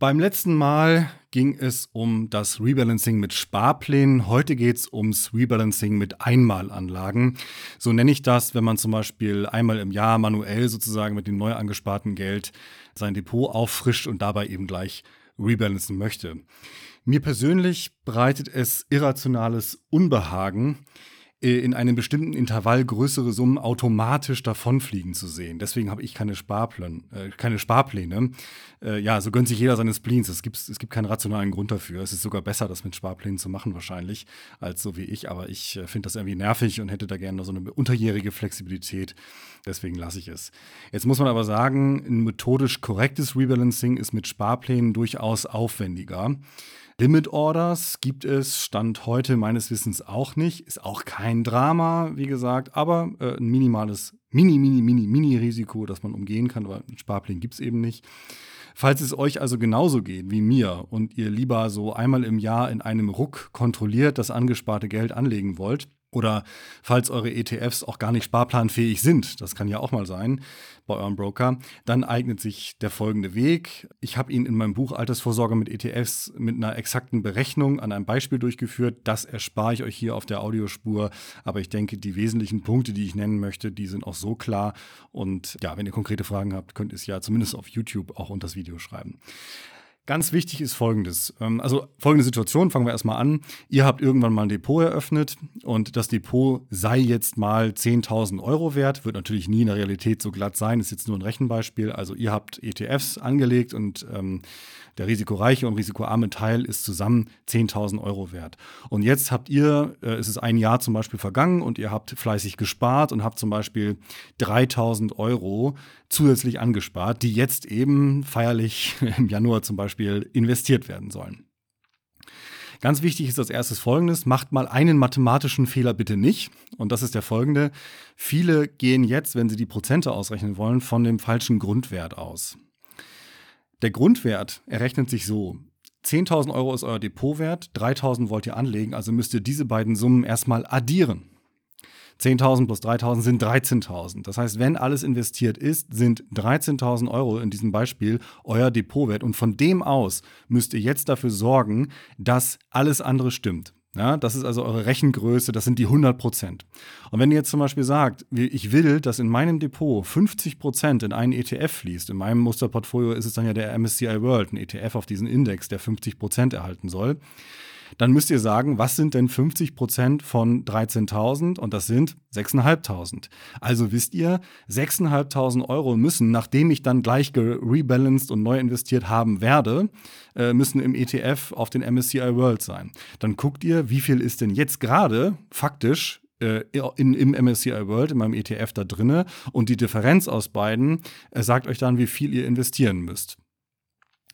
Beim letzten Mal ging es um das Rebalancing mit Sparplänen. Heute geht es ums Rebalancing mit Einmalanlagen. So nenne ich das, wenn man zum Beispiel einmal im Jahr manuell sozusagen mit dem neu angesparten Geld sein Depot auffrischt und dabei eben gleich rebalancen möchte. Mir persönlich bereitet es irrationales Unbehagen, in einem bestimmten Intervall größere Summen automatisch davonfliegen zu sehen. Deswegen habe ich keine Sparpläne. Äh, keine Sparpläne. Äh, ja, so gönnt sich jeder seines Spleens. Es gibt, es gibt keinen rationalen Grund dafür. Es ist sogar besser, das mit Sparplänen zu machen wahrscheinlich, als so wie ich. Aber ich äh, finde das irgendwie nervig und hätte da gerne so eine unterjährige Flexibilität. Deswegen lasse ich es. Jetzt muss man aber sagen, ein methodisch korrektes Rebalancing ist mit Sparplänen durchaus aufwendiger. Limit Orders gibt es, Stand heute meines Wissens auch nicht. Ist auch kein Drama, wie gesagt, aber äh, ein minimales, mini, mini, mini, mini Risiko, das man umgehen kann, weil einen Sparplan gibt es eben nicht. Falls es euch also genauso geht wie mir und ihr lieber so einmal im Jahr in einem Ruck kontrolliert das angesparte Geld anlegen wollt, oder falls eure ETFs auch gar nicht sparplanfähig sind, das kann ja auch mal sein bei eurem Broker, dann eignet sich der folgende Weg. Ich habe ihn in meinem Buch Altersvorsorge mit ETFs mit einer exakten Berechnung an einem Beispiel durchgeführt. Das erspare ich euch hier auf der Audiospur. Aber ich denke, die wesentlichen Punkte, die ich nennen möchte, die sind auch so klar. Und ja, wenn ihr konkrete Fragen habt, könnt ihr es ja zumindest auf YouTube auch unter das Video schreiben. Ganz wichtig ist folgendes. Ähm, also folgende Situation, fangen wir erstmal an. Ihr habt irgendwann mal ein Depot eröffnet und das Depot sei jetzt mal 10.000 Euro wert. Wird natürlich nie in der Realität so glatt sein, ist jetzt nur ein Rechenbeispiel. Also ihr habt ETFs angelegt und ähm, der risikoreiche und risikoarme Teil ist zusammen 10.000 Euro wert. Und jetzt habt ihr, äh, es ist ein Jahr zum Beispiel vergangen und ihr habt fleißig gespart und habt zum Beispiel 3.000 Euro zusätzlich angespart, die jetzt eben feierlich im Januar zum Beispiel investiert werden sollen. Ganz wichtig ist als erstes folgendes, macht mal einen mathematischen Fehler bitte nicht. Und das ist der folgende. Viele gehen jetzt, wenn sie die Prozente ausrechnen wollen, von dem falschen Grundwert aus. Der Grundwert errechnet sich so. 10.000 Euro ist euer Depotwert, 3.000 wollt ihr anlegen, also müsst ihr diese beiden Summen erstmal addieren. 10.000 plus 3.000 sind 13.000. Das heißt, wenn alles investiert ist, sind 13.000 Euro in diesem Beispiel euer Depotwert. Und von dem aus müsst ihr jetzt dafür sorgen, dass alles andere stimmt. Ja, das ist also eure Rechengröße, das sind die 100 Prozent. Und wenn ihr jetzt zum Beispiel sagt, ich will, dass in meinem Depot 50 Prozent in einen ETF fließt, in meinem Musterportfolio ist es dann ja der MSCI World, ein ETF auf diesen Index, der 50 Prozent erhalten soll, dann müsst ihr sagen, was sind denn 50 Prozent von 13.000 und das sind 6.500. Also wisst ihr, 6.500 Euro müssen, nachdem ich dann gleich rebalanced und neu investiert haben werde, äh, müssen im ETF auf den MSCI World sein. Dann guckt ihr, wie viel ist denn jetzt gerade faktisch äh, in, im MSCI World, in meinem ETF da drinne und die Differenz aus beiden äh, sagt euch dann, wie viel ihr investieren müsst.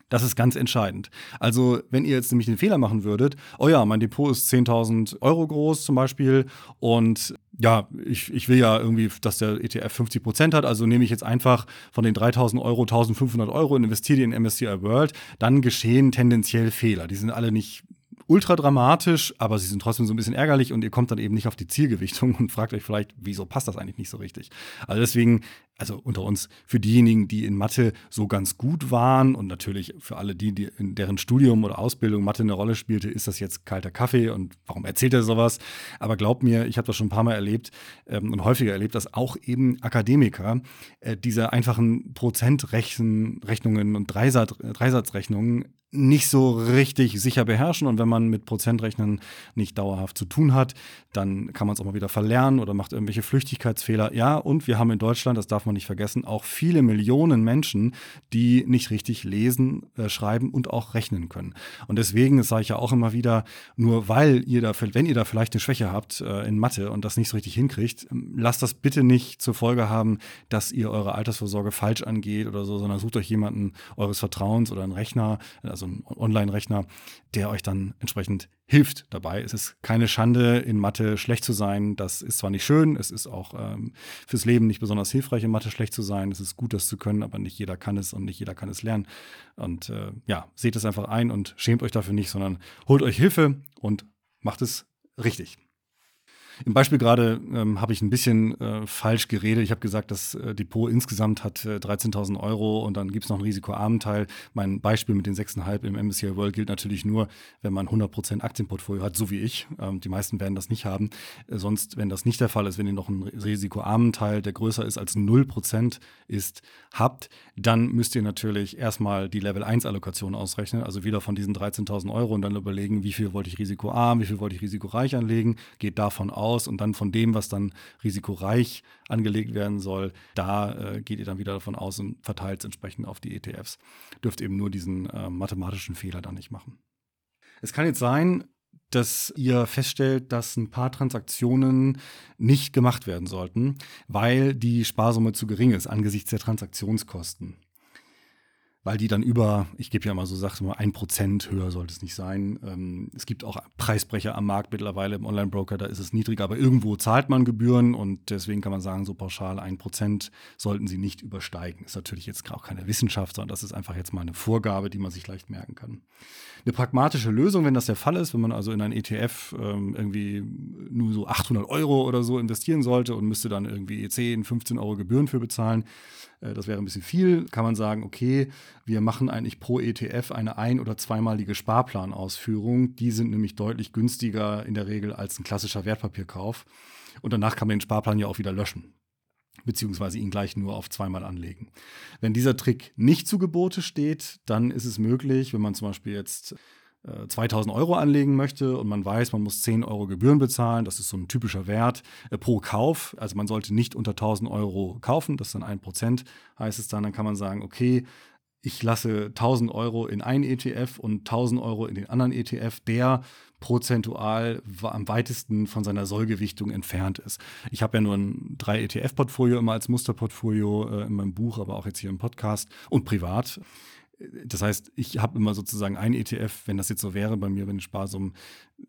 Das ist ganz entscheidend. Also, wenn ihr jetzt nämlich den Fehler machen würdet, oh ja, mein Depot ist 10.000 Euro groß zum Beispiel und ja, ich, ich will ja irgendwie, dass der ETF 50 Prozent hat, also nehme ich jetzt einfach von den 3000 Euro 1500 Euro und investiere die in MSCI World, dann geschehen tendenziell Fehler. Die sind alle nicht ultra dramatisch, aber sie sind trotzdem so ein bisschen ärgerlich und ihr kommt dann eben nicht auf die Zielgewichtung und fragt euch vielleicht, wieso passt das eigentlich nicht so richtig. Also deswegen, also unter uns, für diejenigen, die in Mathe so ganz gut waren und natürlich für alle die, die in deren Studium oder Ausbildung Mathe eine Rolle spielte, ist das jetzt kalter Kaffee und warum erzählt er sowas? Aber glaubt mir, ich habe das schon ein paar Mal erlebt ähm, und häufiger erlebt, dass auch eben Akademiker äh, diese einfachen Prozentrechnungen und Dreisatz, Dreisatzrechnungen nicht so richtig sicher beherrschen. Und wenn man mit Prozentrechnen nicht dauerhaft zu tun hat, dann kann man es auch mal wieder verlernen oder macht irgendwelche Flüchtigkeitsfehler. Ja, und wir haben in Deutschland, das darf man nicht vergessen, auch viele Millionen Menschen, die nicht richtig lesen, äh, schreiben und auch rechnen können. Und deswegen, sage ich ja auch immer wieder, nur weil ihr da, wenn ihr da vielleicht eine Schwäche habt äh, in Mathe und das nicht so richtig hinkriegt, ähm, lasst das bitte nicht zur Folge haben, dass ihr eure Altersvorsorge falsch angeht oder so, sondern sucht euch jemanden eures Vertrauens oder einen Rechner, also einen Online-Rechner, der euch dann entsprechend hilft dabei. Es ist keine Schande, in Mathe schlecht zu sein. Das ist zwar nicht schön, es ist auch ähm, fürs Leben nicht besonders hilfreich, in Mathe schlecht zu sein. Es ist gut, das zu können, aber nicht jeder kann es und nicht jeder kann es lernen. Und äh, ja, seht es einfach ein und schämt euch dafür nicht, sondern holt euch Hilfe und macht es richtig. Im Beispiel gerade ähm, habe ich ein bisschen äh, falsch geredet. Ich habe gesagt, das äh, Depot insgesamt hat äh, 13.000 Euro und dann gibt es noch einen risikoarmen Teil. Mein Beispiel mit den 6,5 im MSCI World gilt natürlich nur, wenn man 100% Aktienportfolio hat, so wie ich. Ähm, die meisten werden das nicht haben. Äh, sonst, wenn das nicht der Fall ist, wenn ihr noch einen risikoarmen Teil, der größer ist als 0% ist, habt, dann müsst ihr natürlich erstmal die Level 1 Allokation ausrechnen, also wieder von diesen 13.000 Euro und dann überlegen, wie viel wollte ich risikoarm, wie viel wollte ich risikoreich anlegen, geht davon aus und dann von dem, was dann risikoreich angelegt werden soll, da äh, geht ihr dann wieder davon aus und verteilt es entsprechend auf die ETFs. Dürft eben nur diesen äh, mathematischen Fehler dann nicht machen. Es kann jetzt sein, dass ihr feststellt, dass ein paar Transaktionen nicht gemacht werden sollten, weil die Sparsumme zu gering ist angesichts der Transaktionskosten weil die dann über, ich gebe ja mal so, sag's mal, ein Prozent höher sollte es nicht sein. Ähm, es gibt auch Preisbrecher am Markt mittlerweile im Online-Broker, da ist es niedriger, aber irgendwo zahlt man Gebühren und deswegen kann man sagen, so pauschal ein Prozent sollten sie nicht übersteigen. Ist natürlich jetzt auch keine Wissenschaft, sondern das ist einfach jetzt mal eine Vorgabe, die man sich leicht merken kann. Eine pragmatische Lösung, wenn das der Fall ist, wenn man also in ein ETF ähm, irgendwie nur so 800 Euro oder so investieren sollte und müsste dann irgendwie 10, 15 Euro Gebühren für bezahlen, das wäre ein bisschen viel, kann man sagen, okay, wir machen eigentlich pro ETF eine ein- oder zweimalige Sparplanausführung. Die sind nämlich deutlich günstiger in der Regel als ein klassischer Wertpapierkauf. Und danach kann man den Sparplan ja auch wieder löschen beziehungsweise ihn gleich nur auf zweimal anlegen. Wenn dieser Trick nicht zu Gebote steht, dann ist es möglich, wenn man zum Beispiel jetzt 2000 Euro anlegen möchte und man weiß, man muss 10 Euro Gebühren bezahlen, das ist so ein typischer Wert äh, pro Kauf. Also man sollte nicht unter 1000 Euro kaufen, das ist dann ein Prozent, heißt es dann. Dann kann man sagen, okay, ich lasse 1000 Euro in einen ETF und 1000 Euro in den anderen ETF, der prozentual am weitesten von seiner Sollgewichtung entfernt ist. Ich habe ja nur ein 3 ETF-Portfolio immer als Musterportfolio äh, in meinem Buch, aber auch jetzt hier im Podcast und privat. Das heißt, ich habe immer sozusagen einen ETF, wenn das jetzt so wäre bei mir, wenn Sparsummen,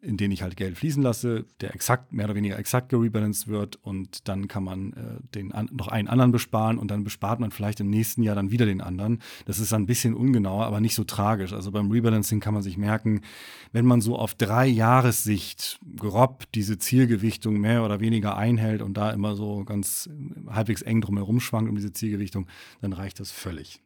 in denen ich halt Geld fließen lasse, der exakt, mehr oder weniger exakt gerebalanced wird und dann kann man äh, den an, noch einen anderen besparen und dann bespart man vielleicht im nächsten Jahr dann wieder den anderen. Das ist ein bisschen ungenauer, aber nicht so tragisch. Also beim Rebalancing kann man sich merken, wenn man so auf drei Jahressicht grob diese Zielgewichtung mehr oder weniger einhält und da immer so ganz halbwegs eng drumherum schwankt um diese Zielgewichtung, dann reicht das völlig.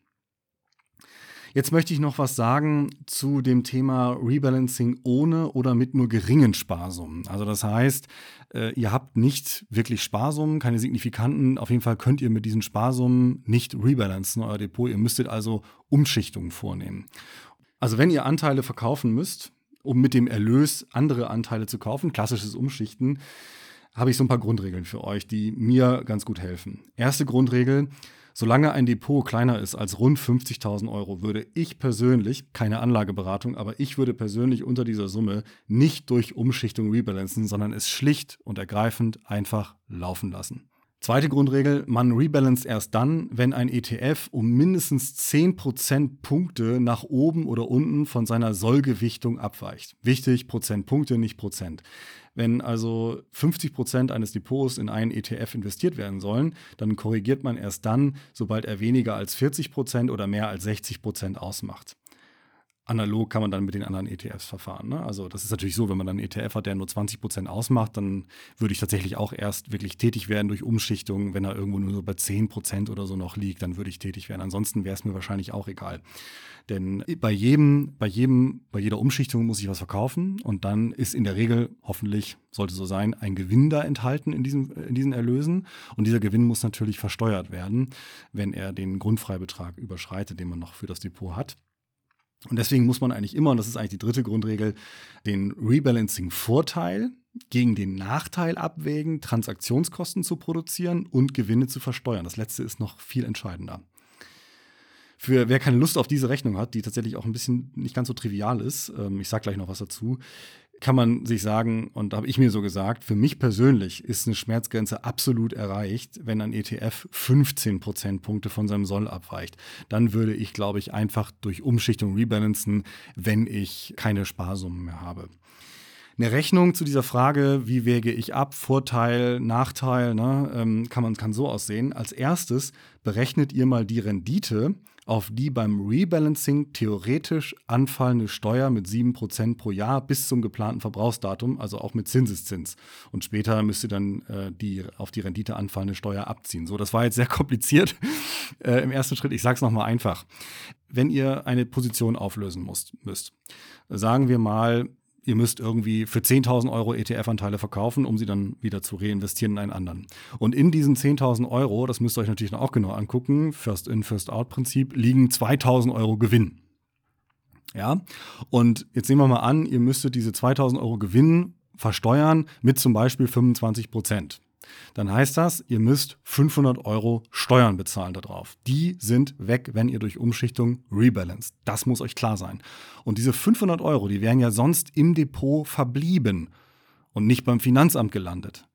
Jetzt möchte ich noch was sagen zu dem Thema Rebalancing ohne oder mit nur geringen Sparsummen. Also das heißt, äh, ihr habt nicht wirklich Sparsummen, keine signifikanten. Auf jeden Fall könnt ihr mit diesen Sparsummen nicht rebalancen, euer Depot. Ihr müsstet also Umschichtungen vornehmen. Also wenn ihr Anteile verkaufen müsst, um mit dem Erlös andere Anteile zu kaufen, klassisches Umschichten, habe ich so ein paar Grundregeln für euch, die mir ganz gut helfen. Erste Grundregel, Solange ein Depot kleiner ist als rund 50.000 Euro, würde ich persönlich, keine Anlageberatung, aber ich würde persönlich unter dieser Summe nicht durch Umschichtung rebalancen, sondern es schlicht und ergreifend einfach laufen lassen. Zweite Grundregel, man rebalanced erst dann, wenn ein ETF um mindestens 10% Punkte nach oben oder unten von seiner Sollgewichtung abweicht. Wichtig, Prozentpunkte, nicht Prozent. Wenn also 50 Prozent eines Depots in einen ETF investiert werden sollen, dann korrigiert man erst dann, sobald er weniger als 40 Prozent oder mehr als 60 Prozent ausmacht. Analog kann man dann mit den anderen ETFs verfahren. Ne? Also das ist natürlich so, wenn man dann einen ETF hat, der nur 20 Prozent ausmacht, dann würde ich tatsächlich auch erst wirklich tätig werden durch Umschichtung. Wenn er irgendwo nur so bei 10 Prozent oder so noch liegt, dann würde ich tätig werden. Ansonsten wäre es mir wahrscheinlich auch egal. Denn bei jedem, bei jedem, bei jeder Umschichtung muss ich was verkaufen und dann ist in der Regel, hoffentlich sollte so sein, ein Gewinn da enthalten in, diesem, in diesen Erlösen. Und dieser Gewinn muss natürlich versteuert werden, wenn er den Grundfreibetrag überschreitet, den man noch für das Depot hat. Und deswegen muss man eigentlich immer, und das ist eigentlich die dritte Grundregel, den Rebalancing-Vorteil gegen den Nachteil abwägen, Transaktionskosten zu produzieren und Gewinne zu versteuern. Das letzte ist noch viel entscheidender. Für wer keine Lust auf diese Rechnung hat, die tatsächlich auch ein bisschen nicht ganz so trivial ist, ähm, ich sage gleich noch was dazu, kann man sich sagen, und habe ich mir so gesagt, für mich persönlich ist eine Schmerzgrenze absolut erreicht, wenn ein ETF 15 Prozentpunkte von seinem Soll abweicht. Dann würde ich, glaube ich, einfach durch Umschichtung rebalancen, wenn ich keine Sparsummen mehr habe. Eine Rechnung zu dieser Frage, wie wäge ich ab, Vorteil, Nachteil, ne, ähm, kann man kann so aussehen. Als erstes berechnet ihr mal die Rendite, auf die beim Rebalancing theoretisch anfallende Steuer mit 7% pro Jahr bis zum geplanten Verbrauchsdatum, also auch mit Zinseszins. Und später müsst ihr dann äh, die auf die Rendite anfallende Steuer abziehen. So, das war jetzt sehr kompliziert äh, im ersten Schritt. Ich sage es nochmal einfach. Wenn ihr eine Position auflösen müsst, müsst, sagen wir mal, ihr müsst irgendwie für 10.000 Euro ETF-Anteile verkaufen, um sie dann wieder zu reinvestieren in einen anderen. Und in diesen 10.000 Euro, das müsst ihr euch natürlich auch genau angucken, First in, First out Prinzip, liegen 2.000 Euro Gewinn. Ja, und jetzt nehmen wir mal an, ihr müsstet diese 2.000 Euro Gewinn versteuern mit zum Beispiel 25 Prozent dann heißt das, ihr müsst 500 Euro Steuern bezahlen darauf. Die sind weg, wenn ihr durch Umschichtung rebalanced. Das muss euch klar sein. Und diese 500 Euro, die wären ja sonst im Depot verblieben und nicht beim Finanzamt gelandet.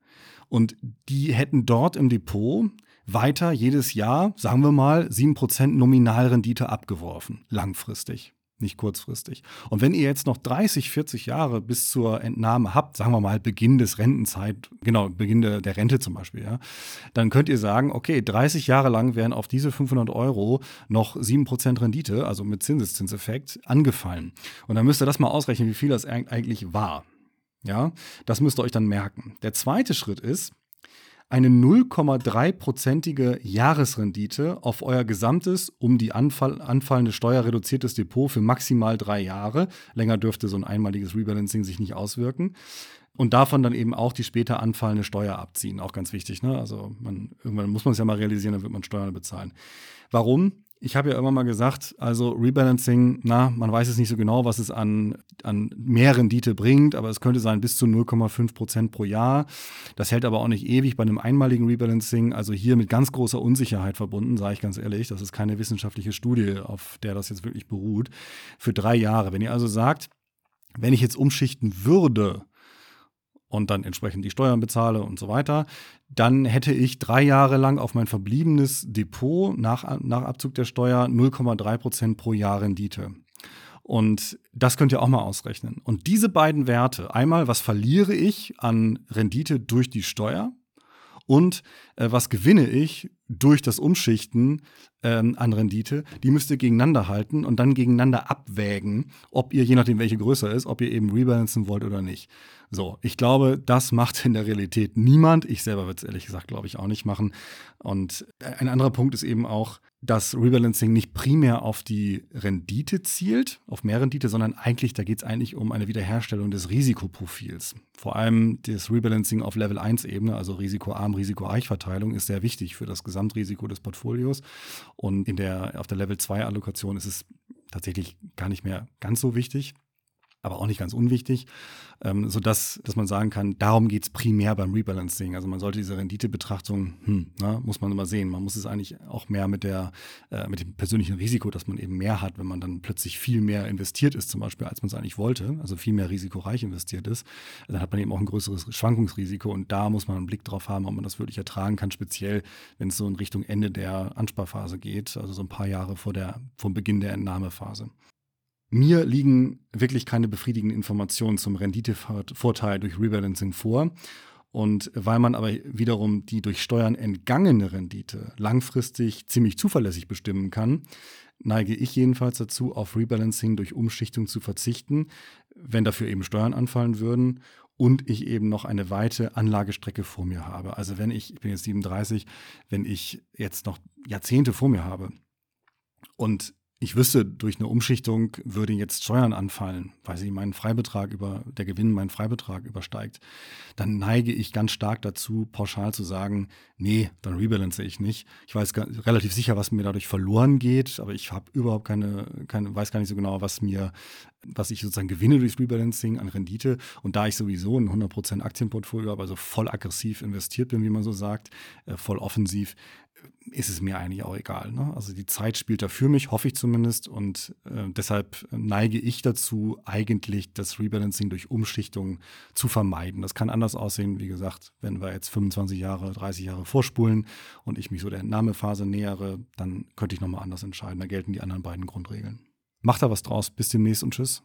Und die hätten dort im Depot weiter jedes Jahr, sagen wir mal, 7% Nominalrendite abgeworfen, langfristig nicht kurzfristig. Und wenn ihr jetzt noch 30, 40 Jahre bis zur Entnahme habt, sagen wir mal Beginn des Rentenzeit, genau, Beginn der, der Rente zum Beispiel, ja, dann könnt ihr sagen, okay, 30 Jahre lang werden auf diese 500 Euro noch 7% Rendite, also mit Zinseszinseffekt, angefallen. Und dann müsst ihr das mal ausrechnen, wie viel das eigentlich war. Ja, das müsst ihr euch dann merken. Der zweite Schritt ist, eine 0,3-prozentige Jahresrendite auf euer gesamtes, um die Anfall, anfallende Steuer reduziertes Depot für maximal drei Jahre. Länger dürfte so ein einmaliges Rebalancing sich nicht auswirken. Und davon dann eben auch die später anfallende Steuer abziehen. Auch ganz wichtig. Ne? Also man, irgendwann muss man es ja mal realisieren, dann wird man Steuern bezahlen. Warum? Ich habe ja immer mal gesagt, also Rebalancing, na, man weiß es nicht so genau, was es an, an mehr Rendite bringt, aber es könnte sein bis zu 0,5 Prozent pro Jahr. Das hält aber auch nicht ewig bei einem einmaligen Rebalancing, also hier mit ganz großer Unsicherheit verbunden, sage ich ganz ehrlich. Das ist keine wissenschaftliche Studie, auf der das jetzt wirklich beruht. Für drei Jahre. Wenn ihr also sagt, wenn ich jetzt umschichten würde, und dann entsprechend die Steuern bezahle und so weiter, dann hätte ich drei Jahre lang auf mein verbliebenes Depot nach, nach Abzug der Steuer 0,3 Prozent pro Jahr Rendite. Und das könnt ihr auch mal ausrechnen. Und diese beiden Werte, einmal, was verliere ich an Rendite durch die Steuer und äh, was gewinne ich durch das Umschichten ähm, an Rendite, die müsst ihr gegeneinander halten und dann gegeneinander abwägen, ob ihr, je nachdem welche größer ist, ob ihr eben rebalancen wollt oder nicht. So, ich glaube, das macht in der Realität niemand. Ich selber würde es ehrlich gesagt, glaube ich, auch nicht machen. Und ein anderer Punkt ist eben auch, dass Rebalancing nicht primär auf die Rendite zielt, auf mehr Rendite, sondern eigentlich, da geht es eigentlich um eine Wiederherstellung des Risikoprofils. Vor allem das Rebalancing auf Level 1-Ebene, also risikoarm, risikoreich Verteilung, ist sehr wichtig für das Gesamtrisiko des Portfolios. Und in der, auf der Level 2-Allokation ist es tatsächlich gar nicht mehr ganz so wichtig aber auch nicht ganz unwichtig, ähm, sodass dass man sagen kann, darum geht es primär beim Rebalancing. Also man sollte diese Renditebetrachtung, hm, na, muss man immer sehen. Man muss es eigentlich auch mehr mit, der, äh, mit dem persönlichen Risiko, dass man eben mehr hat, wenn man dann plötzlich viel mehr investiert ist, zum Beispiel, als man es eigentlich wollte, also viel mehr risikoreich investiert ist, dann hat man eben auch ein größeres Schwankungsrisiko und da muss man einen Blick drauf haben, ob man das wirklich ertragen kann, speziell wenn es so in Richtung Ende der Ansparphase geht, also so ein paar Jahre vor der, vom Beginn der Entnahmephase. Mir liegen wirklich keine befriedigenden Informationen zum Renditevorteil durch Rebalancing vor. Und weil man aber wiederum die durch Steuern entgangene Rendite langfristig ziemlich zuverlässig bestimmen kann, neige ich jedenfalls dazu, auf Rebalancing durch Umschichtung zu verzichten, wenn dafür eben Steuern anfallen würden und ich eben noch eine weite Anlagestrecke vor mir habe. Also wenn ich, ich bin jetzt 37, wenn ich jetzt noch Jahrzehnte vor mir habe und ich wüsste, durch eine Umschichtung würde jetzt Steuern anfallen, weil sie meinen Freibetrag über, der Gewinn meinen Freibetrag übersteigt, dann neige ich ganz stark dazu, pauschal zu sagen, nee, dann rebalance ich nicht. Ich weiß relativ sicher, was mir dadurch verloren geht, aber ich habe überhaupt keine, keine, weiß gar nicht so genau, was mir, was ich sozusagen gewinne durch Rebalancing an Rendite. Und da ich sowieso ein 100% Aktienportfolio habe, also voll aggressiv investiert bin, wie man so sagt, äh, voll offensiv, ist es mir eigentlich auch egal. Ne? Also die Zeit spielt da für mich, hoffe ich zumindest. Und äh, deshalb neige ich dazu, eigentlich das Rebalancing durch Umschichtung zu vermeiden. Das kann anders aussehen, wie gesagt, wenn wir jetzt 25 Jahre, 30 Jahre vorspulen und ich mich so der Entnahmephase nähere, dann könnte ich nochmal anders entscheiden. Da gelten die anderen beiden Grundregeln. Macht da was draus. Bis demnächst und tschüss.